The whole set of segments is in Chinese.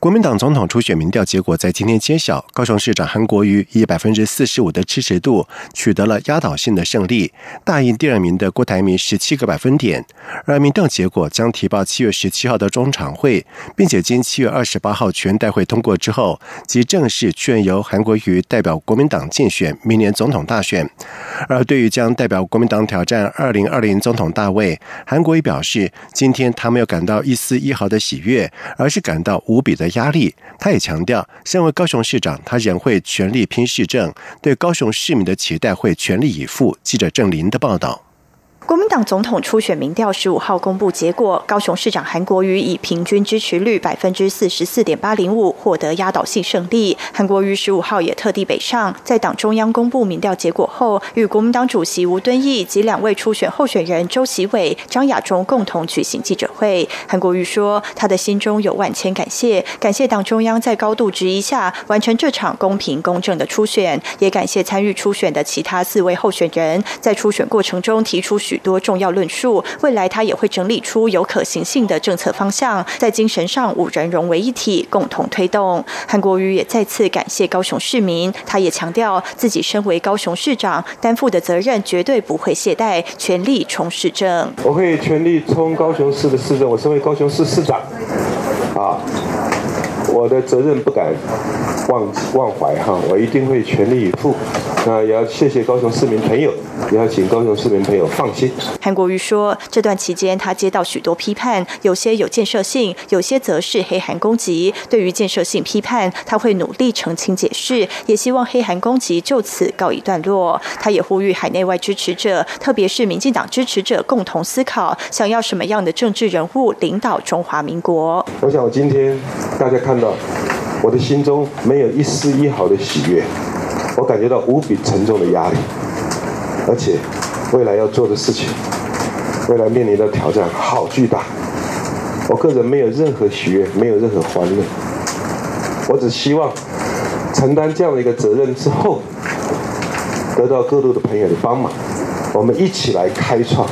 国民党总统初选民调结果在今天揭晓，高雄市长韩国瑜以百分之四十五的支持度取得了压倒性的胜利，大赢第二名的郭台铭十七个百分点。而民调结果将提报七月十七号的中常会，并且经七月二十八号全代会通过之后，即正式确认由韩国瑜代表国民党竞选明年总统大选。而对于将代表国民党挑战二零二零总统大位，韩国瑜表示，今天他没有感到一丝一毫的喜悦，而是感到无比的。压力，他也强调，身为高雄市长，他仍会全力拼市政，对高雄市民的期待会全力以赴。记者郑林的报道。国民党总统初选民调十五号公布结果，高雄市长韩国瑜以平均支持率百分之四十四点八零五获得压倒性胜利。韩国瑜十五号也特地北上，在党中央公布民调结果后，与国民党主席吴敦义及两位初选候选人周习伟、张亚中共同举行记者会。韩国瑜说，他的心中有万千感谢，感谢党中央在高度质疑下完成这场公平公正的初选，也感谢参与初选的其他四位候选人，在初选过程中提出许。多重要论述，未来他也会整理出有可行性的政策方向，在精神上五人融为一体，共同推动。韩国瑜也再次感谢高雄市民，他也强调自己身为高雄市长，担负的责任绝对不会懈怠，全力冲市政。我会全力冲高雄市的市政。我身为高雄市市长，啊，我的责任不敢忘忘怀哈，我一定会全力以赴。那也要谢谢高雄市民朋友。也要请高雄市民朋友放心。韩国瑜说，这段期间他接到许多批判，有些有建设性，有些则是黑韩攻击。对于建设性批判，他会努力澄清解释，也希望黑韩攻击就此告一段落。他也呼吁海内外支持者，特别是民进党支持者，共同思考，想要什么样的政治人物领导中华民国。我想，我今天大家看到，我的心中没有一丝一毫的喜悦，我感觉到无比沉重的压力。而且，未来要做的事情，未来面临的挑战好巨大。我个人没有任何喜悦，没有任何欢乐。我只希望承担这样的一个责任之后，得到各路的朋友的帮忙，我们一起来开创。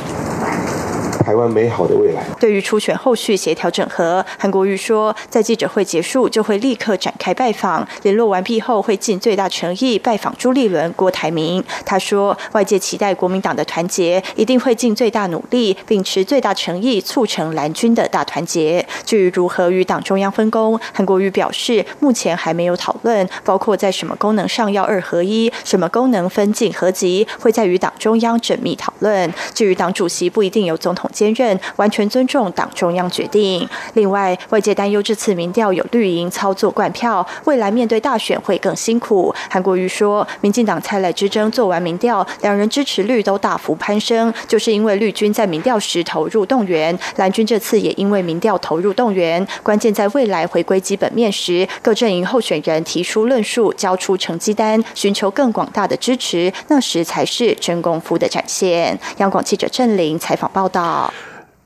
台湾美好的未来。对于初选后续协调整合，韩国瑜说，在记者会结束就会立刻展开拜访，联络完毕后会尽最大诚意拜访朱立伦、郭台铭。他说，外界期待国民党的团结，一定会尽最大努力，秉持最大诚意，促成蓝军的大团结。至于如何与党中央分工，韩国瑜表示，目前还没有讨论，包括在什么功能上要二合一，什么功能分进合集，会在与党中央缜密讨论。至于党主席不一定有总统。兼任完全尊重党中央决定。另外，外界担忧这次民调有绿营操作灌票，未来面对大选会更辛苦。韩国瑜说，民进党蔡赖之争做完民调，两人支持率都大幅攀升，就是因为绿军在民调时投入动员，蓝军这次也因为民调投入动员。关键在未来回归基本面时，各阵营候选人提出论述，交出成绩单，寻求更广大的支持，那时才是真功夫的展现。央广记者郑玲采访报道。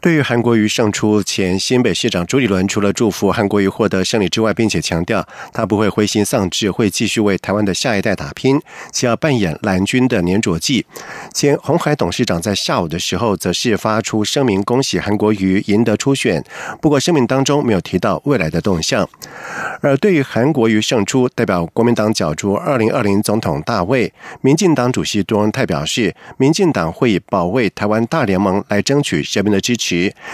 对于韩国瑜胜出前，新北市长朱立伦除了祝福韩国瑜获得胜利之外，并且强调他不会灰心丧志，会继续为台湾的下一代打拼，且要扮演蓝军的粘着剂。前红海董事长在下午的时候，则是发出声明，恭喜韩国瑜赢得初选。不过声明当中没有提到未来的动向。而对于韩国瑜胜出，代表国民党角逐二零二零总统大位，民进党主席杜恩泰表示，民进党会以保卫台湾大联盟来争取人民的支持。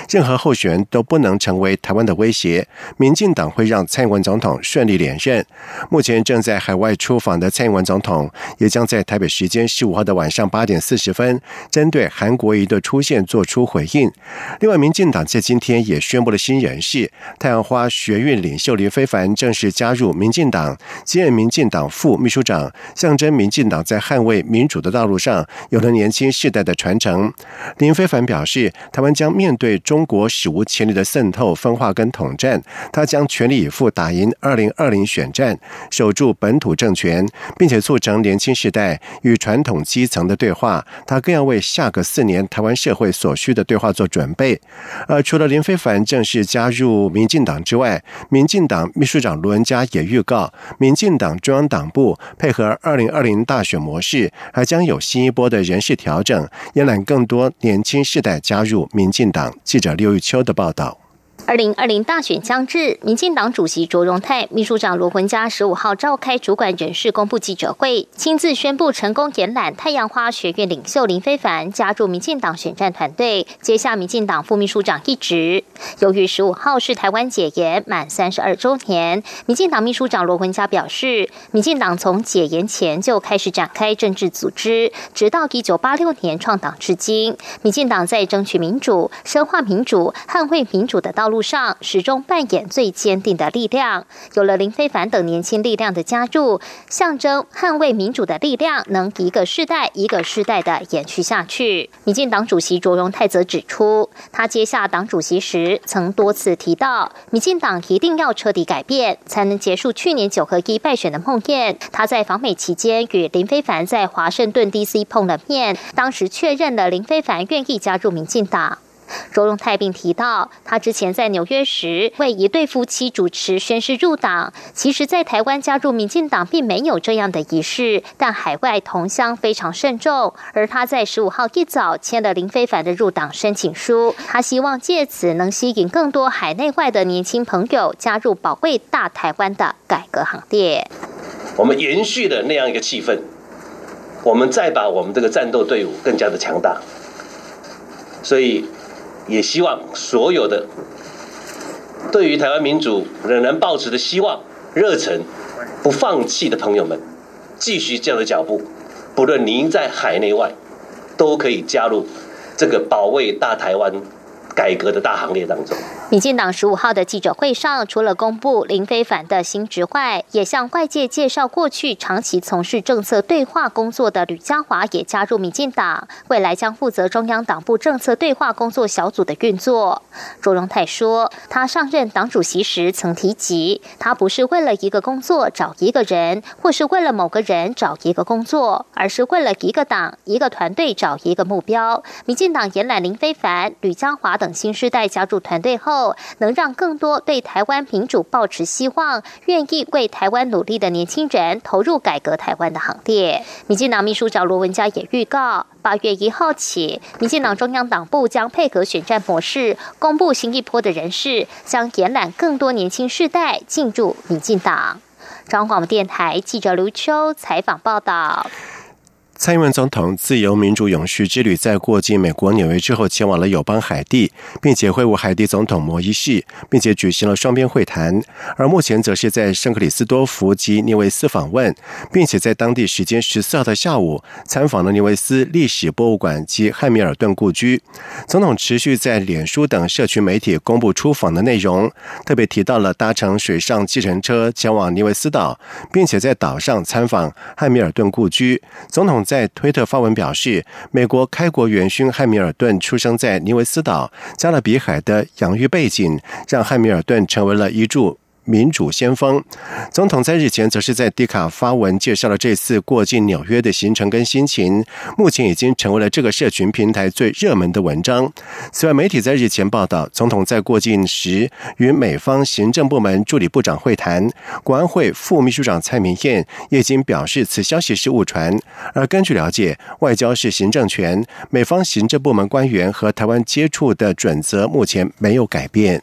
任何候选人都不能成为台湾的威胁。民进党会让蔡英文总统顺利连任。目前正在海外出访的蔡英文总统，也将在台北时间十五号的晚上八点四十分，针对韩国瑜的出现做出回应。另外，民进党在今天也宣布了新人士：太阳花学运领袖林非凡正式加入民进党，接任民进党副秘书长，象征民进党在捍卫民主的道路上有了年轻世代的传承。林非凡表示，台湾将面面对中国史无前例的渗透、分化跟统战，他将全力以赴打赢二零二零选战，守住本土政权，并且促成年轻世代与传统基层的对话。他更要为下个四年台湾社会所需的对话做准备。而除了林非凡正式加入民进党之外，民进党秘书长卢文嘉也预告，民进党中央党部配合二零二零大选模式，还将有新一波的人事调整，引揽更多年轻世代加入。民进党记者刘玉秋的报道。二零二零大选将至，民进党主席卓荣泰、秘书长罗文嘉十五号召开主管人事公布记者会，亲自宣布成功延揽太阳花学院领袖林非凡加入民进党选战团队，接下民进党副秘书长一职。由于十五号是台湾解严满三十二周年，民进党秘书长罗文嘉表示，民进党从解严前就开始展开政治组织，直到一九八六年创党至今，民进党在争取民主、深化民主、捍卫民主的道路。上始终扮演最坚定的力量。有了林非凡等年轻力量的加入，象征捍卫民主的力量能一个世代一个世代的延续下去。民进党主席卓荣泰则指出，他接下党主席时曾多次提到，民进党一定要彻底改变，才能结束去年九合一败选的梦魇。他在访美期间与林非凡在华盛顿 D.C. 碰了面，当时确认了林非凡愿意加入民进党。周荣泰并提到，他之前在纽约时为一对夫妻主持宣誓入党。其实，在台湾加入民进党并没有这样的仪式，但海外同乡非常慎重。而他在十五号一早签了林非凡的入党申请书，他希望借此能吸引更多海内外的年轻朋友加入保卫大台湾的改革行列。我们延续的那样一个气氛，我们再把我们这个战斗队伍更加的强大。所以。也希望所有的对于台湾民主仍然抱持的希望、热忱、不放弃的朋友们，继续这样的脚步，不论您在海内外，都可以加入这个保卫大台湾。改革的大行列当中，民进党十五号的记者会上，除了公布林非凡的新职外，也向外界介绍过去长期从事政策对话工作的吕家华也加入民进党，未来将负责中央党部政策对话工作小组的运作。卓荣泰说，他上任党主席时曾提及，他不是为了一个工作找一个人，或是为了某个人找一个工作，而是为了一个党、一个团队找一个目标。民进党延揽林非凡、吕家华等。新时代加入团队后，能让更多对台湾民主抱持希望、愿意为台湾努力的年轻人投入改革台湾的行列。民进党秘书长罗文嘉也预告，八月一号起，民进党中央党部将配合选战模式，公布新一波的人事，将延揽更多年轻世代进入民进党。中央广播电台记者刘秋采访报道。蔡英文总统自由民主永续之旅在过境美国纽约之后，前往了友邦海地，并且会晤海地总统摩伊士，并且举行了双边会谈。而目前则是在圣克里斯多福及尼维斯访问，并且在当地时间十四号的下午参访了尼维斯历史博物馆及汉密尔顿故居。总统持续在脸书等社群媒体公布出访的内容，特别提到了搭乘水上计程车前往尼维斯岛，并且在岛上参访汉密尔顿故居。总统。在推特发文表示，美国开国元勋汉密尔顿出生在尼维斯岛，加勒比海的养育背景让汉密尔顿成为了一柱。民主先锋总统在日前则是在迪卡发文介绍了这次过境纽约的行程跟心情，目前已经成为了这个社群平台最热门的文章。此外，媒体在日前报道，总统在过境时与美方行政部门助理部长会谈，国安会副秘书长蔡明燕也已经表示此消息是误传。而根据了解，外交是行政权，美方行政部门官员和台湾接触的准则目前没有改变。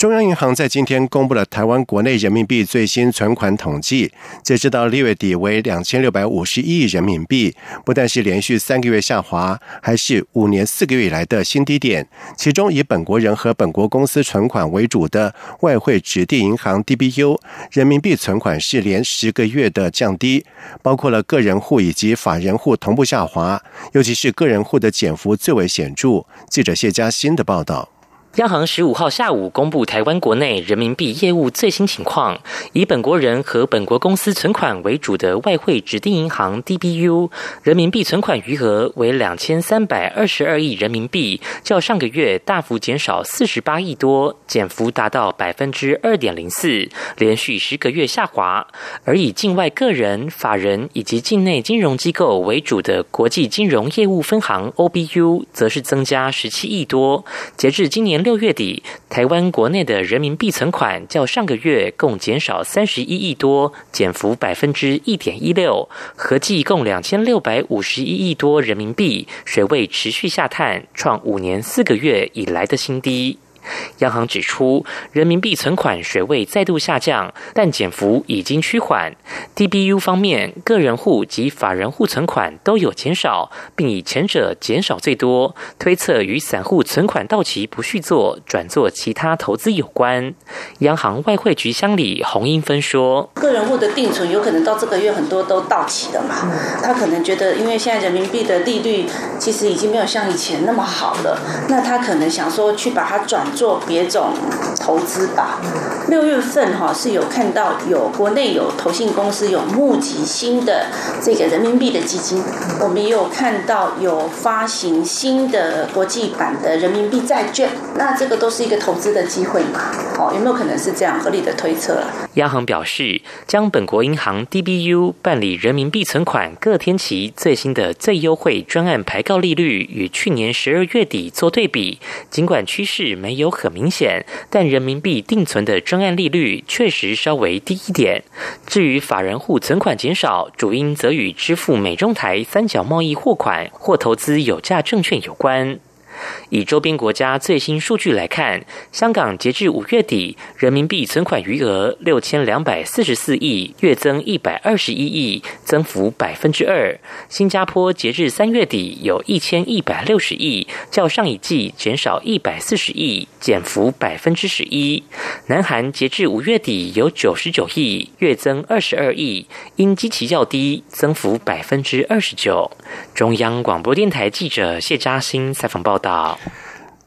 中央银行在今天公布了台湾国内人民币最新存款统计，截止到六月底为两千六百五十亿人民币，不但是连续三个月下滑，还是五年四个月以来的新低点。其中以本国人和本国公司存款为主的外汇指定银行 DBU 人民币存款是连十个月的降低，包括了个人户以及法人户同步下滑，尤其是个人户的减幅最为显著。记者谢佳欣的报道。央行十五号下午公布台湾国内人民币业务最新情况，以本国人和本国公司存款为主的外汇指定银行 DBU 人民币存款余额为两千三百二十二亿人民币，较上个月大幅减少四十八亿多，减幅达到百分之二点零四，连续十个月下滑。而以境外个人、法人以及境内金融机构为主的国际金融业务分行 OBU 则是增加十七亿多，截至今年。六月底，台湾国内的人民币存款较上个月共减少三十一亿多，减幅百分之一点一六，合计共两千六百五十一亿多人民币，水位持续下探，创五年四个月以来的新低。央行指出，人民币存款水位再度下降，但减幅已经趋缓。DBU 方面，个人户及法人户存款都有减少，并以前者减少最多，推测与散户存款到期不续做，转做其他投资有关。央行外汇局乡里洪英芬说：“个人户的定存有可能到这个月很多都到期了嘛，他可能觉得，因为现在人民币的利率其实已经没有像以前那么好了，那他可能想说去把它转。”做别种投资吧。六月份哈是有看到有国内有投信公司有募集新的这个人民币的基金，我们也有看到有发行新的国际版的人民币债券，那这个都是一个投资的机会嘛？哦，有没有可能是这样合理的推测？央行表示，将本国银行 DBU 办理人民币存款各天期最新的最优惠专案排告利率与去年十二月底做对比，尽管趋势没有有很明显，但人民币定存的专案利率确实稍微低一点。至于法人户存款减少，主因则与支付美中台三角贸易货款或投资有价证券有关。以周边国家最新数据来看，香港截至五月底，人民币存款余额六千两百四十四亿，月增一百二十一亿，增幅百分之二。新加坡截至三月底有一千一百六十亿，较上一季减少一百四十亿，减幅百分之十一。南韩截至五月底有九十九亿，月增二十二亿，因基期较低，增幅百分之二十九。中央广播电台记者谢嘉欣采访报道。好。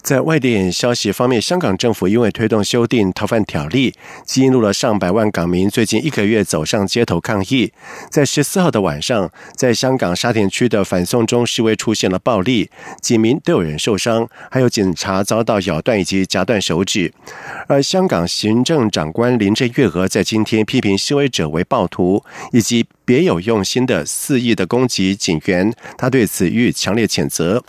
在外电消息方面，香港政府因为推动修订逃犯条例，激怒了上百万港民，最近一个月走上街头抗议。在十四号的晚上，在香港沙田区的反送中示威出现了暴力，几名都有人受伤，还有警察遭到咬断以及夹断手指。而香港行政长官林郑月娥在今天批评示威者为暴徒，以及别有用心的肆意的攻击警员，他对此予以强烈谴责。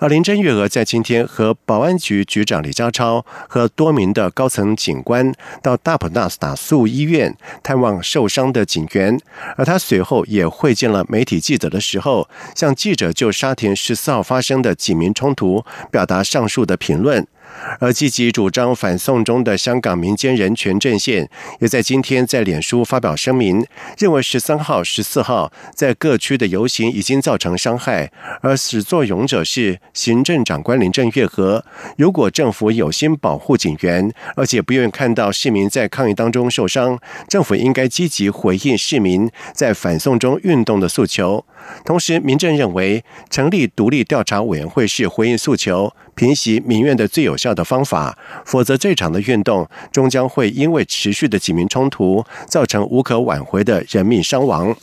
而林郑月娥在今天和保安局局长李家超和多名的高层警官到大普纳斯达素医院探望受伤的警员，而他随后也会见了媒体记者的时候，向记者就沙田十四号发生的警民冲突表达上述的评论。而积极主张反送中的香港民间人权阵线，也在今天在脸书发表声明，认为十三号、十四号在各区的游行已经造成伤害，而始作俑者是行政长官林郑月娥。如果政府有心保护警员，而且不愿意看到市民在抗议当中受伤，政府应该积极回应市民在反送中运动的诉求。同时，民政认为成立独立调查委员会是回应诉求、平息民怨的最有效的方法。否则，这场的运动终将会因为持续的警民冲突，造成无可挽回的人命伤亡。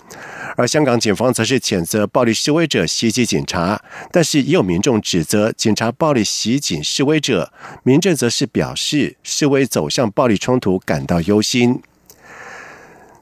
而香港警方则是谴责暴力示威者袭击警察，但是也有民众指责警察暴力袭警示威者。民政则是表示，示威走向暴力冲突感到忧心。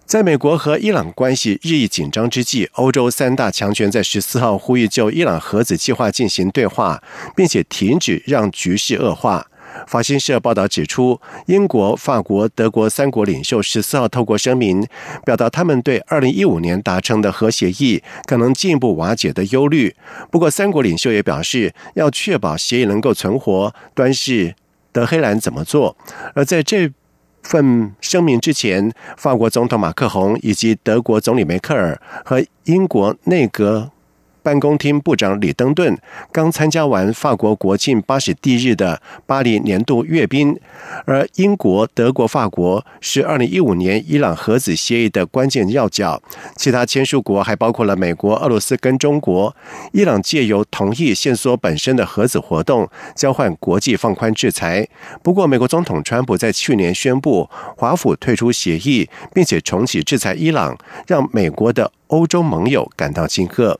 在美国和伊朗关系日益紧张之际，欧洲三大强权在十四号呼吁就伊朗核子计划进行对话，并且停止让局势恶化。法新社报道指出，英国、法国、德国三国领袖十四号透过声明，表达他们对二零一五年达成的核协议可能进一步瓦解的忧虑。不过，三国领袖也表示，要确保协议能够存活，端是德黑兰怎么做。而在这。份声明之前，法国总统马克宏以及德国总理梅克尔和英国内阁办公厅部长李登顿刚参加完法国国庆八十第日的巴黎年度阅兵，而英国、德国、法国是二零一五年伊朗核子协议的关键要角，其他签署国还包括了美国、俄罗斯跟中国。伊朗借由同意限缩本身的核子活动，交换国际放宽制裁。不过，美国总统川普在去年宣布华府退出协议，并且重启制裁伊朗，让美国的欧洲盟友感到惊吓。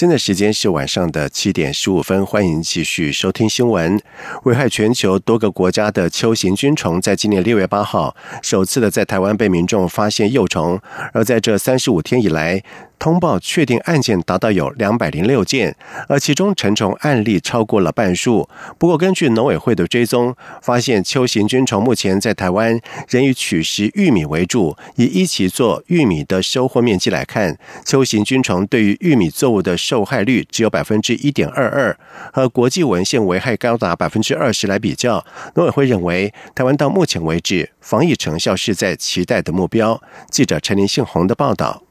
现在时间是晚上的七点十五分，欢迎继续收听新闻。危害全球多个国家的秋行菌虫，在今年六月八号首次的在台湾被民众发现幼虫，而在这三十五天以来。通报确定案件达到有两百零六件，而其中成虫案例超过了半数。不过，根据农委会的追踪，发现秋行菌虫目前在台湾仍以取食玉米为主。以一起做玉米的收获面积来看，秋行菌虫对于玉米作物的受害率只有百分之一点二二，和国际文献危害高达百分之二十来比较，农委会认为台湾到目前为止防疫成效是在期待的目标。记者陈林信宏的报道。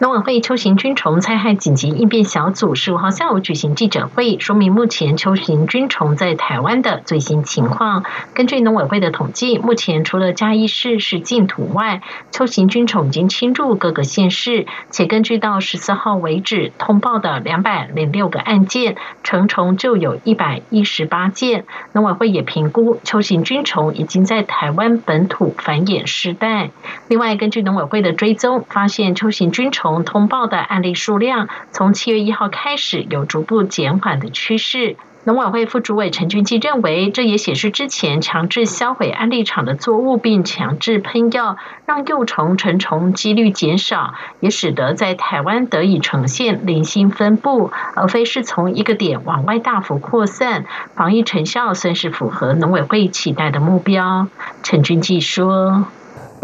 农委会秋行菌虫灾害紧急应变小组十五号下午举行记者会，说明目前秋行菌虫在台湾的最新情况。根据农委会的统计，目前除了嘉义市是净土外，秋行菌虫已经侵入各个县市。且根据到十四号为止通报的两百零六个案件，成虫就有一百一十八件。农委会也评估秋行菌虫已经在台湾本土繁衍世代。另外，根据农委会的追踪，发现秋行菌虫。从通报的案例数量，从七月一号开始有逐步减缓的趋势。农委会副主委陈俊基认为，这也显示之前强制销毁案例场的作物，并强制喷药，让幼虫成虫几率减少，也使得在台湾得以呈现零星分布，而非是从一个点往外大幅扩散。防疫成效算是符合农委会期待的目标。陈俊基说。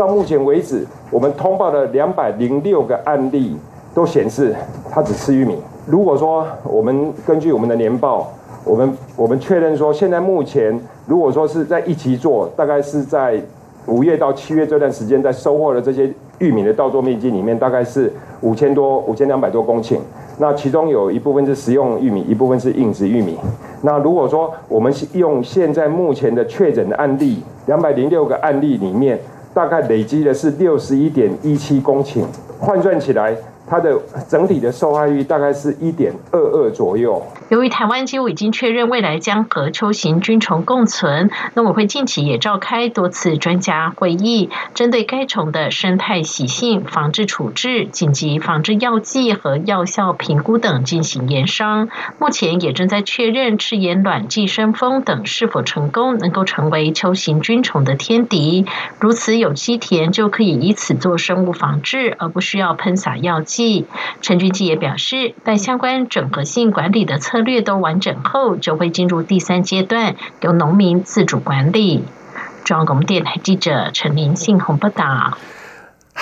到目前为止，我们通报的两百零六个案例都显示，它只吃玉米。如果说我们根据我们的年报，我们我们确认说，现在目前如果说是在一起做，大概是在五月到七月这段时间，在收获的这些玉米的稻作面积里面，大概是五千多、五千两百多公顷。那其中有一部分是食用玉米，一部分是硬质玉米。那如果说我们用现在目前的确诊的案例，两百零六个案例里面。大概累积的是六十一点一七公顷，换算起来。它的整体的受害率大概是一点二二左右。由于台湾几乎已经确认未来将和秋行菌虫共存，农委会近期也召开多次专家会议，针对该虫的生态习性、防治处置、紧急防治药剂和药效评估等进行研商。目前也正在确认赤眼卵寄生蜂等是否成功能够成为秋行菌虫的天敌。如此有机田就可以以此做生物防治，而不需要喷洒药剂。陈俊基也表示，待相关整合性管理的策略都完整后，就会进入第三阶段，由农民自主管理。中央广播电台记者陈林信鸿报道。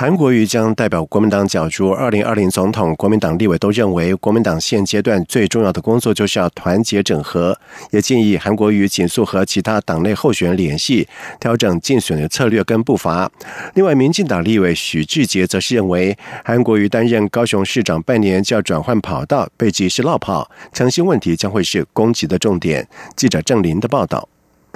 韩国瑜将代表国民党角逐二零二零总统，国民党立委都认为，国民党现阶段最重要的工作就是要团结整合，也建议韩国瑜紧速和其他党内候选人联系，调整竞选的策略跟步伐。另外，民进党立委许志杰则是认为，韩国瑜担任高雄市长半年就要转换跑道，被指是落跑，诚信问题将会是攻击的重点。记者郑林的报道。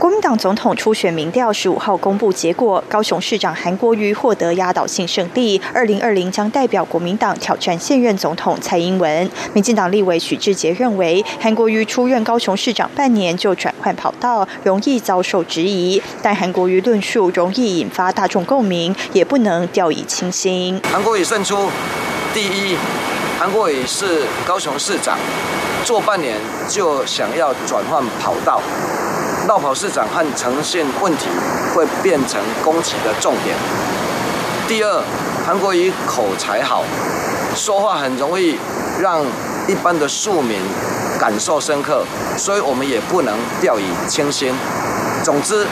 国民党总统初选民调十五号公布结果，高雄市长韩国瑜获得压倒性胜利。二零二零将代表国民党挑战现任总统蔡英文。民进党立委许志杰认为，韩国瑜出任高雄市长半年就转换跑道，容易遭受质疑。但韩国瑜论述容易引发大众共鸣，也不能掉以轻心。韩国瑜胜出，第一，韩国瑜是高雄市长，做半年就想要转换跑道。绕跑市长和呈现问题会变成攻击的重点。第二，韩国瑜口才好，说话很容易让一般的庶民感受深刻，所以我们也不能掉以轻心。总之。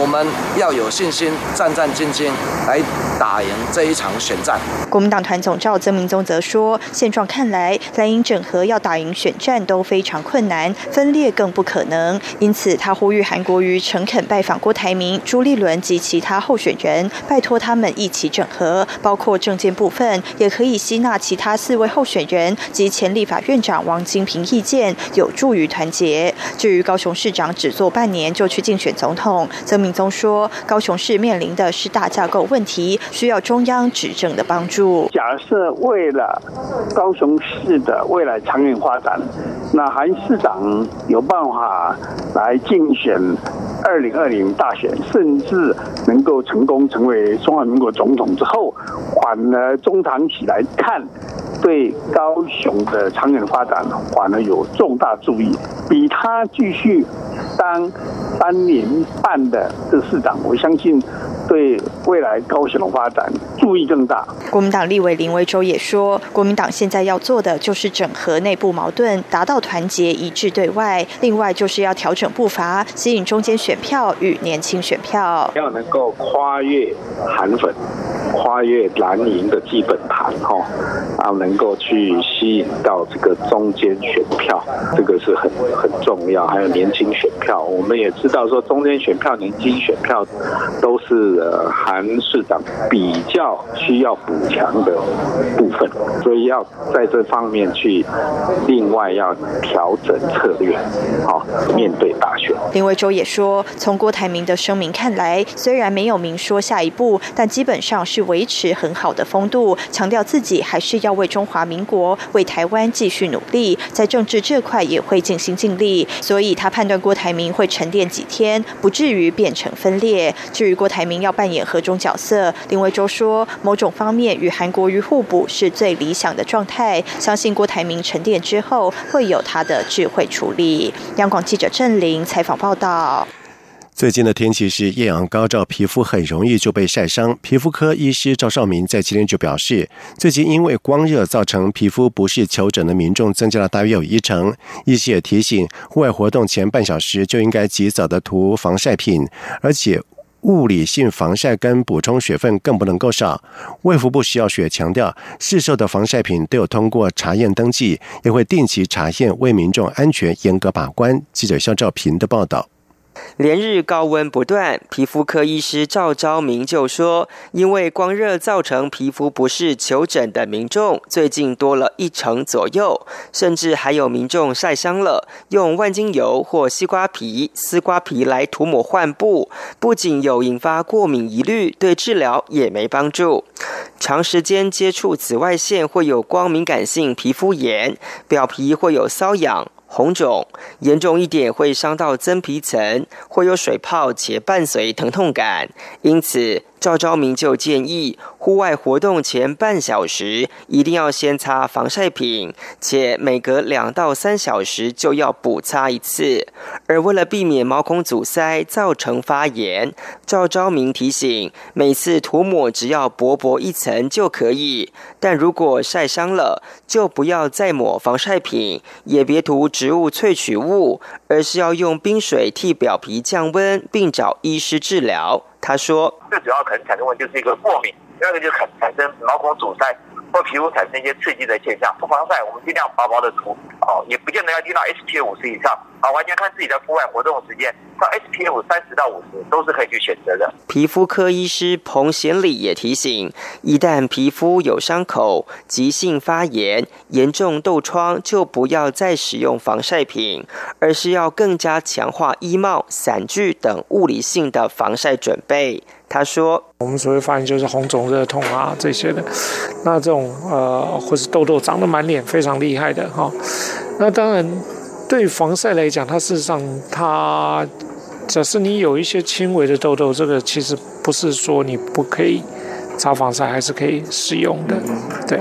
我们要有信心，战战兢兢来打赢这一场选战。国民党团总召曾明宗则说：“现状看来，蓝营整合要打赢选战都非常困难，分裂更不可能。因此，他呼吁韩国瑜诚恳拜访郭台铭、朱立伦及其他候选人，拜托他们一起整合，包括政见部分，也可以吸纳其他四位候选人及前立法院长王金平意见，有助于团结。至于高雄市长只做半年就去竞选总统，曾明。”宗说，高雄市面临的是大架构问题，需要中央执政的帮助。假设为了高雄市的未来长远发展，那韩市长有办法来竞选二零二零大选，甚至能够成功成为中华民国总统之后，反而中长期来看，对高雄的长远发展反而有重大注意，比他继续当。三年半的这市长，我相信对未来高雄的发展注意更大。国民党立委林维洲也说，国民党现在要做的就是整合内部矛盾，达到团结一致对外。另外就是要调整步伐，吸引中间选票与年轻选票，要能够跨越韩粉。跨越蓝营的基本盘，哈，啊，能够去吸引到这个中间选票，这个是很很重要。还有年轻选票，我们也知道说中间选票、年轻选票都是呃韩市长比较需要补强的部分，所以要在这方面去另外要调整策略，好面对大选。林维洲也说，从郭台铭的声明看来，虽然没有明说下一步，但基本上是。维持很好的风度，强调自己还是要为中华民国、为台湾继续努力，在政治这块也会尽心尽力。所以他判断郭台铭会沉淀几天，不至于变成分裂。至于郭台铭要扮演何种角色，林维洲说，某种方面与韩国瑜互补是最理想的状态。相信郭台铭沉淀之后，会有他的智慧处理。央广记者郑玲采访报道。最近的天气是艳阳高照，皮肤很容易就被晒伤。皮肤科医师赵少明在今天就表示，最近因为光热造成皮肤不适求诊的民众增加了大约有一成。医师也提醒，户外活动前半小时就应该及早的涂防晒品，而且物理性防晒跟补充水分更不能够少。卫福部需要学强调，市售的防晒品都有通过查验登记，也会定期查验，为民众安全严格把关。记者肖兆平的报道。连日高温不断，皮肤科医师赵昭明就说，因为光热造成皮肤不适，求诊的民众最近多了一成左右，甚至还有民众晒伤了，用万金油或西瓜皮、丝瓜皮来涂抹患部，不仅有引发过敏疑虑，对治疗也没帮助。长时间接触紫外线会有光敏感性皮肤炎，表皮会有瘙痒。红肿严重一点会伤到真皮层，会有水泡且伴随疼痛感，因此。赵昭明就建议，户外活动前半小时一定要先擦防晒品，且每隔两到三小时就要补擦一次。而为了避免毛孔阻塞造成发炎，赵昭明提醒，每次涂抹只要薄薄一层就可以，但如果晒伤了，就不要再抹防晒品，也别涂植物萃取物，而是要用冰水替表皮降温，并找医师治疗。他说：“最主要可能产生问就是一个过敏，第二个就是产产生毛孔阻塞或皮肤产生一些刺激的现象。不防晒，我们尽量薄薄的涂，哦，也不见得要滴到 SPF 五十以上，啊，完全看自己的户外活动时间。”到 SPF 三十到五十都是可以去选择的。皮肤科医师彭贤礼也提醒，一旦皮肤有伤口、急性发炎、严重痘疮，就不要再使用防晒品，而是要更加强化衣帽、伞具等物理性的防晒准备。他说：“我们所谓发炎就是红肿热痛啊这些的，那这种呃或是痘痘长得满脸非常厉害的哈，那当然对防晒来讲，它事实上它。”只是你有一些轻微的痘痘，这个其实不是说你不可以擦防晒还是可以使用的。对，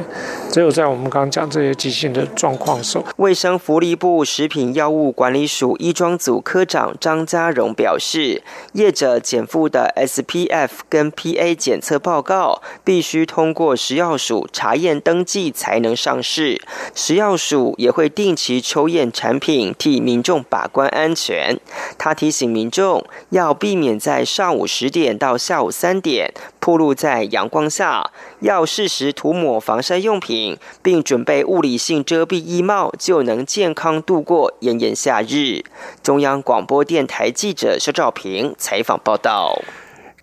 只有在我们刚刚讲这些急性的状况时，卫生福利部食品药物管理署医装组科长张家荣表示，业者减负的 SPF 跟 PA 检测报告必须通过食药署查验登记才能上市，食药署也会定期抽验产品，替民众把关安全。他提醒民众要避免在上午十点到下午三点暴露在阳光下，要适时涂抹防晒用品，并准备物理性遮蔽衣帽，就能健康度过炎炎夏日。中央广播电台记者肖兆平采访报道。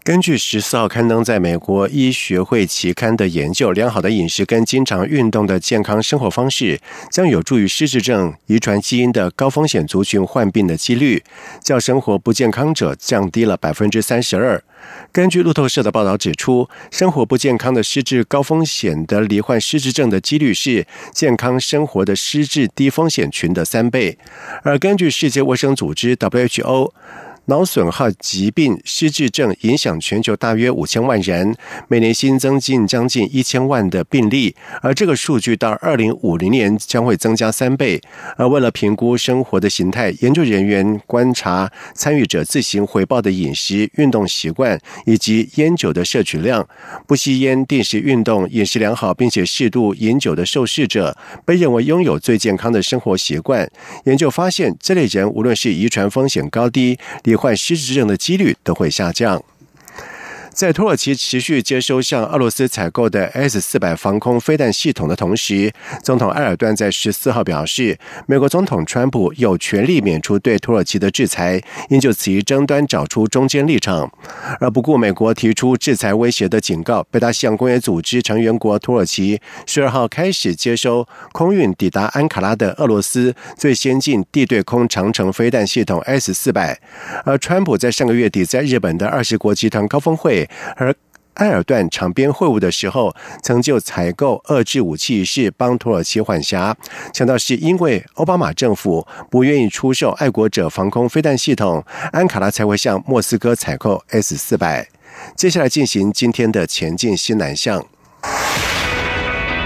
根据十四号刊登在美国医学会期刊的研究，良好的饮食跟经常运动的健康生活方式，将有助于失智症遗传基因的高风险族群患病的几率，较生活不健康者降低了百分之三十二。根据路透社的报道指出，生活不健康的失智高风险的罹患失智症的几率是健康生活的失智低风险群的三倍。而根据世界卫生组织 WHO。脑损耗疾病失智症影响全球大约五千万人，每年新增近将近一千万的病例，而这个数据到二零五零年将会增加三倍。而为了评估生活的形态，研究人员观察参与者自行回报的饮食、运动习惯以及烟酒的摄取量。不吸烟、定时运动、饮食良好并且适度饮酒的受试者，被认为拥有最健康的生活习惯。研究发现，这类人无论是遗传风险高低，患失智症的几率都会下降。在土耳其持续接收向俄罗斯采购的 S 四百防空飞弹系统的同时，总统埃尔段在十四号表示，美国总统川普有权利免除对土耳其的制裁，应就此一争端找出中间立场。而不顾美国提出制裁威胁的警告，北大西洋公约组织成员国土耳其十二号开始接收空运抵达安卡拉的俄罗斯最先进地对空长城飞弹系统 S 四百。而川普在上个月底在日本的二十国集团高峰会。而埃尔段场边会晤的时候，曾就采购遏制武器一事帮土耳其缓颊，强调是因为奥巴马政府不愿意出售爱国者防空飞弹系统，安卡拉才会向莫斯科采购 S 四百。接下来进行今天的前进新南向，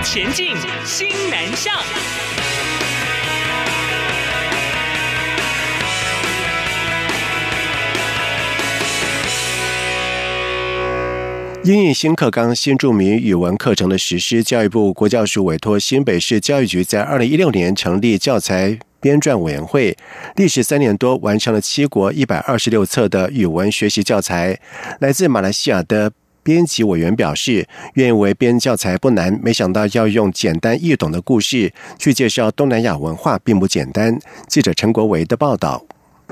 前进新南向。因应新课纲新著名语文课程的实施，教育部国教署委托新北市教育局在二零一六年成立教材编撰委员会，历时三年多，完成了七国一百二十六册的语文学习教材。来自马来西亚的编辑委员表示，愿意为编教材不难，没想到要用简单易懂的故事去介绍东南亚文化，并不简单。记者陈国维的报道。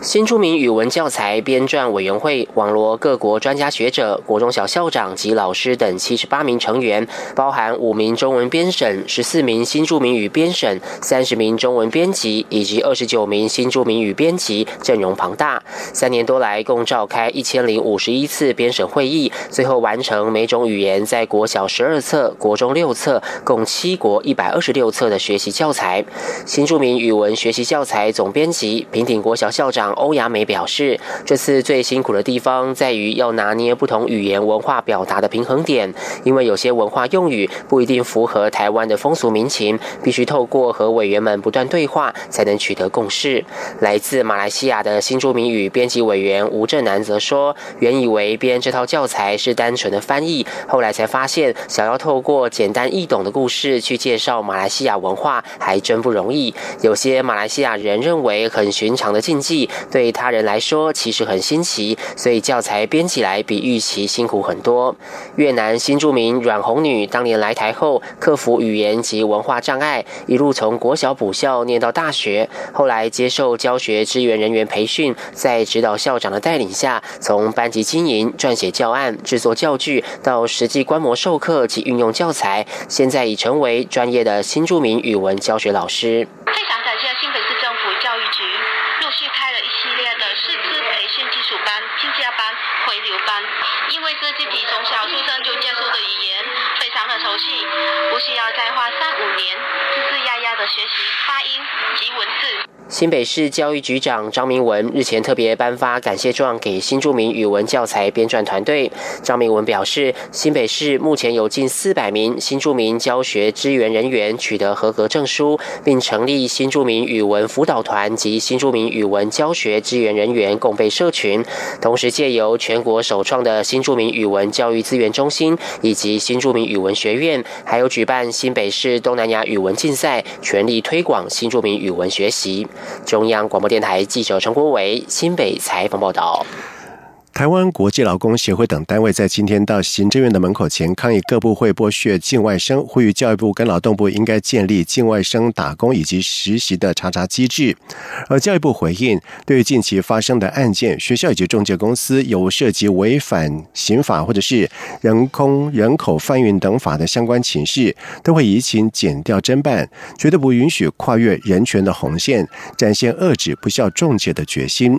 新著名语文教材编撰委员会网罗各国专家学者、国中小校长及老师等七十八名成员，包含五名中文编审、十四名新著名语编审、三十名中文编辑以及二十九名新著名语编辑，阵容庞大。三年多来，共召开一千零五十一次编审会议，最后完成每种语言在国小十二册、国中六册，共七国一百二十六册的学习教材。新著名语文学习教材总编辑平顶国小校长。欧雅美表示，这次最辛苦的地方在于要拿捏不同语言文化表达的平衡点，因为有些文化用语不一定符合台湾的风俗民情，必须透过和委员们不断对话，才能取得共识。来自马来西亚的新著名语编辑委员吴正南则说，原以为编这套教材是单纯的翻译，后来才发现，想要透过简单易懂的故事去介绍马来西亚文化，还真不容易。有些马来西亚人认为很寻常的禁忌。对他人来说，其实很新奇，所以教材编起来比预期辛苦很多。越南新著名阮红女当年来台后，克服语言及文化障碍，一路从国小补校念到大学，后来接受教学支援人员培训，在指导校长的带领下，从班级经营、撰写教案、制作教具，到实际观摩授课及运用教材，现在已成为专业的新著名语文教学老师。非常感谢新北市政府教育局。陆续开了一系列的师资培训基础班、进阶班、回流班，因为这自己从小出生就接受的语言非常的熟悉，不需要再花三五年吱吱呀呀的学习发音及文字。新北市教育局长张明文日前特别颁发感谢状给新著名语文教材编撰团队。张明文表示，新北市目前有近四百名新著名教学支援人员取得合格证书，并成立新著名语文辅导团及新著名语文教学支援人员共备社群。同时，借由全国首创的新著名语文教育资源中心以及新著名语文学院，还有举办新北市东南亚语文竞赛，全力推广新著名语文学习。中央广播电台记者陈国伟新北采访报道。台湾国际劳工协会等单位在今天到行政院的门口前抗议各部会剥削境外生，呼吁教育部跟劳动部应该建立境外生打工以及实习的查查机制。而教育部回应，对于近期发生的案件，学校以及中介公司有涉及违反刑法或者是人工人口贩运等法的相关情事，都会移情减掉侦办，绝对不允许跨越人权的红线，展现遏制不孝中介的决心。